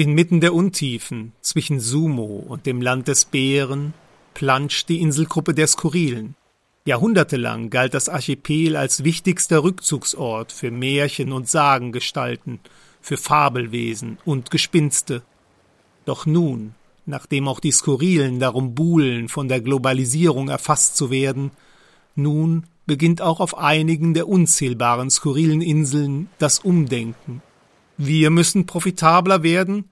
Inmitten der Untiefen zwischen Sumo und dem Land des Bären planscht die Inselgruppe der Skurrilen. Jahrhundertelang galt das Archipel als wichtigster Rückzugsort für Märchen und Sagengestalten, für Fabelwesen und Gespinste. Doch nun, nachdem auch die Skurrilen darum buhlen, von der Globalisierung erfasst zu werden, nun beginnt auch auf einigen der unzählbaren skurrilen Inseln das Umdenken. Wir müssen profitabler werden,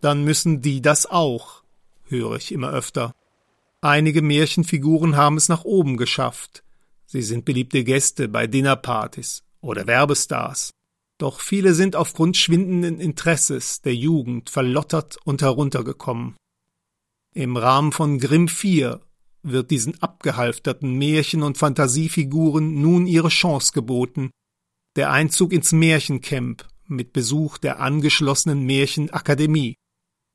dann müssen die das auch, höre ich immer öfter. Einige Märchenfiguren haben es nach oben geschafft. Sie sind beliebte Gäste bei Dinnerpartys oder Werbestars. Doch viele sind aufgrund schwindenden Interesses der Jugend verlottert und heruntergekommen. Im Rahmen von Grimm IV wird diesen abgehalfterten Märchen- und Fantasiefiguren nun ihre Chance geboten. Der Einzug ins Märchencamp mit Besuch der angeschlossenen Märchenakademie.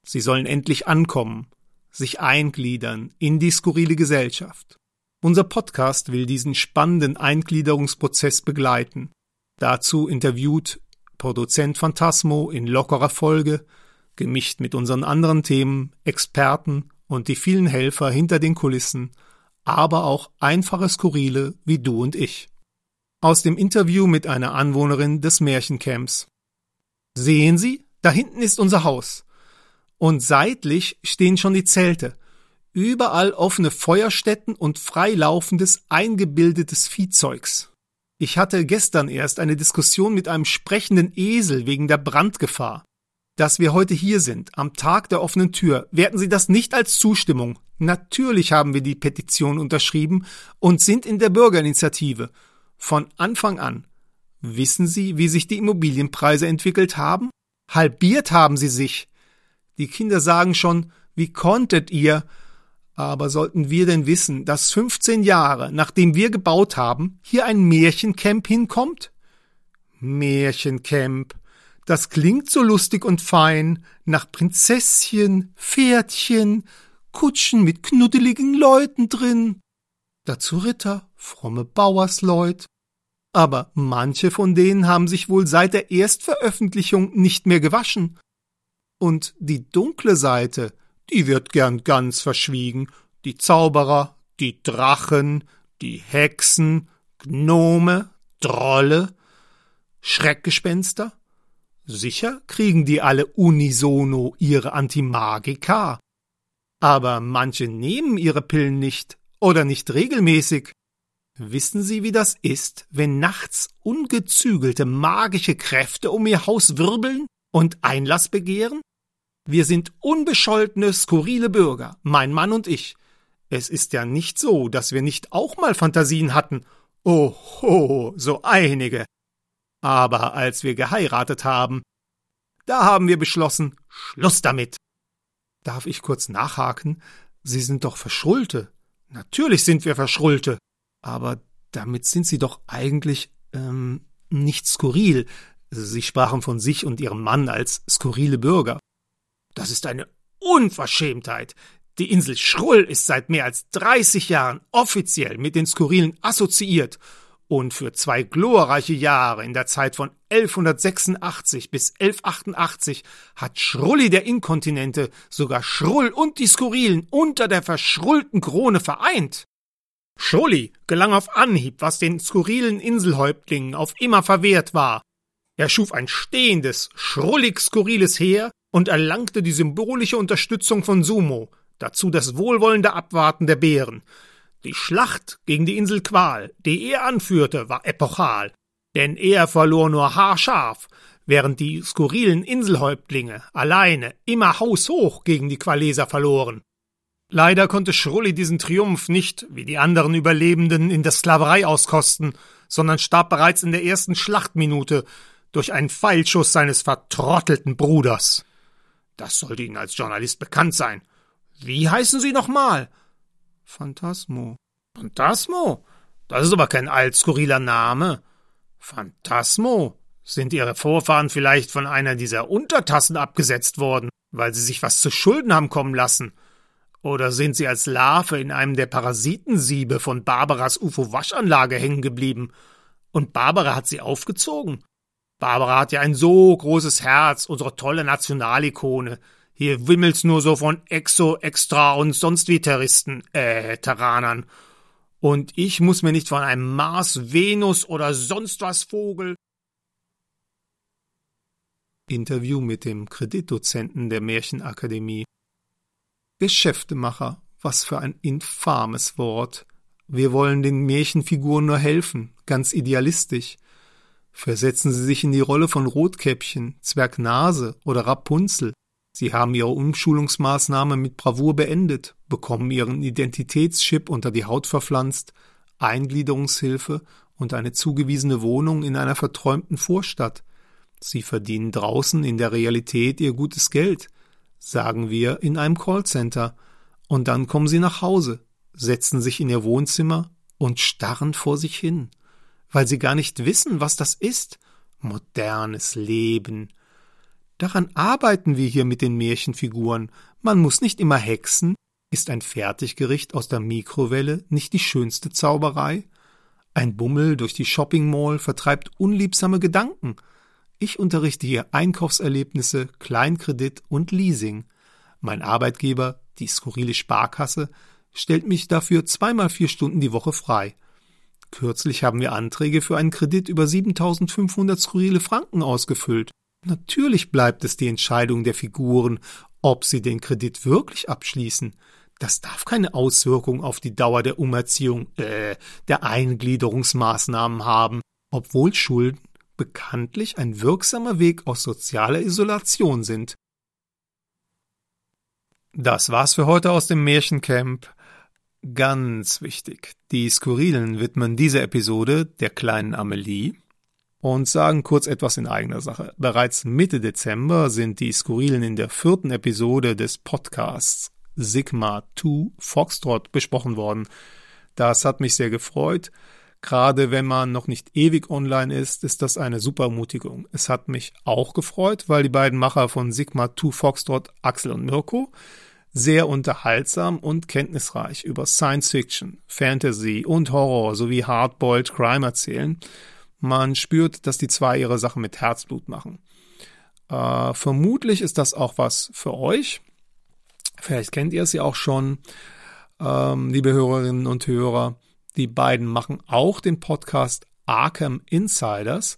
Sie sollen endlich ankommen, sich eingliedern in die skurrile Gesellschaft. Unser Podcast will diesen spannenden Eingliederungsprozess begleiten. Dazu interviewt Produzent Phantasmo in lockerer Folge, gemischt mit unseren anderen Themen, Experten und die vielen Helfer hinter den Kulissen, aber auch einfache Skurrile wie du und ich. Aus dem Interview mit einer Anwohnerin des Märchencamps. Sehen Sie, da hinten ist unser Haus. Und seitlich stehen schon die Zelte. Überall offene Feuerstätten und freilaufendes, eingebildetes Viehzeugs. Ich hatte gestern erst eine Diskussion mit einem sprechenden Esel wegen der Brandgefahr. Dass wir heute hier sind, am Tag der offenen Tür, werten Sie das nicht als Zustimmung. Natürlich haben wir die Petition unterschrieben und sind in der Bürgerinitiative. Von Anfang an. Wissen Sie, wie sich die Immobilienpreise entwickelt haben? Halbiert haben sie sich. Die Kinder sagen schon, wie konntet ihr? Aber sollten wir denn wissen, dass 15 Jahre, nachdem wir gebaut haben, hier ein Märchencamp hinkommt? Märchencamp. Das klingt so lustig und fein, nach Prinzesschen, Pferdchen, Kutschen mit knuddeligen Leuten drin. Dazu Ritter, fromme Bauersleut, aber manche von denen haben sich wohl seit der Erstveröffentlichung nicht mehr gewaschen. Und die dunkle Seite, die wird gern ganz verschwiegen. Die Zauberer, die Drachen, die Hexen, Gnome, Drolle, Schreckgespenster. Sicher kriegen die alle unisono ihre Antimagika. Aber manche nehmen ihre Pillen nicht oder nicht regelmäßig. Wissen Sie, wie das ist, wenn nachts ungezügelte magische Kräfte um Ihr Haus wirbeln und Einlass begehren? Wir sind unbescholtene, skurrile Bürger, mein Mann und ich. Es ist ja nicht so, dass wir nicht auch mal Fantasien hatten. Oho, so einige. Aber als wir geheiratet haben, da haben wir beschlossen, Schluss damit. Darf ich kurz nachhaken? Sie sind doch Verschrullte. Natürlich sind wir Verschrullte aber damit sind sie doch eigentlich ähm, nicht skurril. Sie sprachen von sich und ihrem Mann als skurrile Bürger. Das ist eine Unverschämtheit. Die Insel Schrull ist seit mehr als 30 Jahren offiziell mit den Skurrilen assoziiert und für zwei glorreiche Jahre in der Zeit von 1186 bis 1188 hat Schrulli der Inkontinente sogar Schrull und die Skurrilen unter der verschrullten Krone vereint. Scholli gelang auf Anhieb, was den skurrilen Inselhäuptlingen auf immer verwehrt war. Er schuf ein stehendes, schrullig skurriles Heer und erlangte die symbolische Unterstützung von Sumo, dazu das wohlwollende Abwarten der Bären. Die Schlacht gegen die Insel Qual, die er anführte, war epochal, denn er verlor nur haarscharf, während die skurrilen Inselhäuptlinge alleine immer haushoch gegen die Qualeser verloren. Leider konnte Schrulli diesen Triumph nicht, wie die anderen Überlebenden, in der Sklaverei auskosten, sondern starb bereits in der ersten Schlachtminute durch einen Pfeilschuss seines vertrottelten Bruders. Das sollte Ihnen als Journalist bekannt sein. Wie heißen Sie nochmal? Phantasmo. Phantasmo? Das ist aber kein altskurriler Name. Phantasmo? Sind Ihre Vorfahren vielleicht von einer dieser Untertassen abgesetzt worden, weil sie sich was zu Schulden haben kommen lassen? Oder sind sie als Larve in einem der Parasitensiebe von Barbaras UFO-Waschanlage hängen geblieben? Und Barbara hat sie aufgezogen? Barbara hat ja ein so großes Herz, unsere tolle Nationalikone. Hier wimmelt's nur so von Exo, Extra und sonst wie Terroristen, äh, Terranern. Und ich muss mir nicht von einem Mars, Venus oder sonst was Vogel. Interview mit dem Kreditdozenten der Märchenakademie. Geschäftemacher, was für ein infames Wort. Wir wollen den Märchenfiguren nur helfen, ganz idealistisch. Versetzen Sie sich in die Rolle von Rotkäppchen, Zwergnase oder Rapunzel. Sie haben Ihre Umschulungsmaßnahme mit Bravour beendet, bekommen Ihren Identitätschip unter die Haut verpflanzt, Eingliederungshilfe und eine zugewiesene Wohnung in einer verträumten Vorstadt. Sie verdienen draußen in der Realität ihr gutes Geld, sagen wir in einem Callcenter, und dann kommen sie nach Hause, setzen sich in ihr Wohnzimmer und starren vor sich hin, weil sie gar nicht wissen, was das ist. Modernes Leben. Daran arbeiten wir hier mit den Märchenfiguren. Man muss nicht immer hexen. Ist ein Fertiggericht aus der Mikrowelle nicht die schönste Zauberei? Ein Bummel durch die Shopping Mall vertreibt unliebsame Gedanken. Ich unterrichte hier Einkaufserlebnisse, Kleinkredit und Leasing. Mein Arbeitgeber, die skurrile Sparkasse, stellt mich dafür zweimal vier Stunden die Woche frei. Kürzlich haben wir Anträge für einen Kredit über 7500 skurrile Franken ausgefüllt. Natürlich bleibt es die Entscheidung der Figuren, ob sie den Kredit wirklich abschließen. Das darf keine Auswirkung auf die Dauer der Umerziehung, äh, der Eingliederungsmaßnahmen haben, obwohl Schulden bekanntlich ein wirksamer Weg aus sozialer Isolation sind. Das war's für heute aus dem Märchencamp. Ganz wichtig, die Skurrilen widmen diese Episode der kleinen Amelie und sagen kurz etwas in eigener Sache. Bereits Mitte Dezember sind die Skurrilen in der vierten Episode des Podcasts Sigma 2 Foxtrot besprochen worden. Das hat mich sehr gefreut. Gerade wenn man noch nicht ewig online ist, ist das eine super Ermutigung. Es hat mich auch gefreut, weil die beiden Macher von Sigma 2 Foxtrot, Axel und Mirko, sehr unterhaltsam und kenntnisreich über Science Fiction, Fantasy und Horror sowie Hardboiled Crime erzählen. Man spürt, dass die zwei ihre Sache mit Herzblut machen. Äh, vermutlich ist das auch was für euch. Vielleicht kennt ihr es ja auch schon, ähm, liebe Hörerinnen und Hörer. Die beiden machen auch den Podcast Arkham Insiders.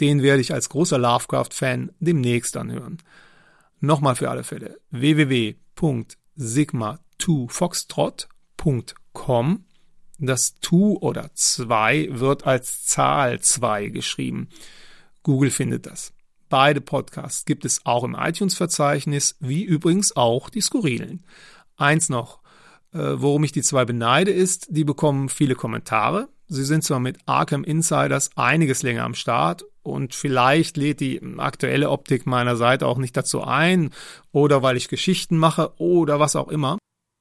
Den werde ich als großer Lovecraft-Fan demnächst anhören. Nochmal für alle Fälle www.sigma2foxtrot.com. Das 2 oder 2 wird als Zahl 2 geschrieben. Google findet das. Beide Podcasts gibt es auch im iTunes-Verzeichnis, wie übrigens auch die Skurrilen. Eins noch, worum ich die zwei beneide, ist, die bekommen viele Kommentare. Sie sind zwar mit Arkham Insiders einiges länger am Start und vielleicht lädt die aktuelle Optik meiner Seite auch nicht dazu ein oder weil ich Geschichten mache oder was auch immer.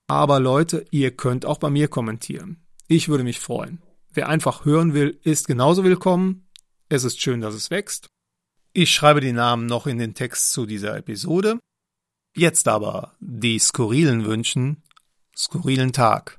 Aber Leute, ihr könnt auch bei mir kommentieren. Ich würde mich freuen. Wer einfach hören will, ist genauso willkommen. Es ist schön, dass es wächst. Ich schreibe die Namen noch in den Text zu dieser Episode. Jetzt aber die skurrilen Wünschen, skurrilen Tag.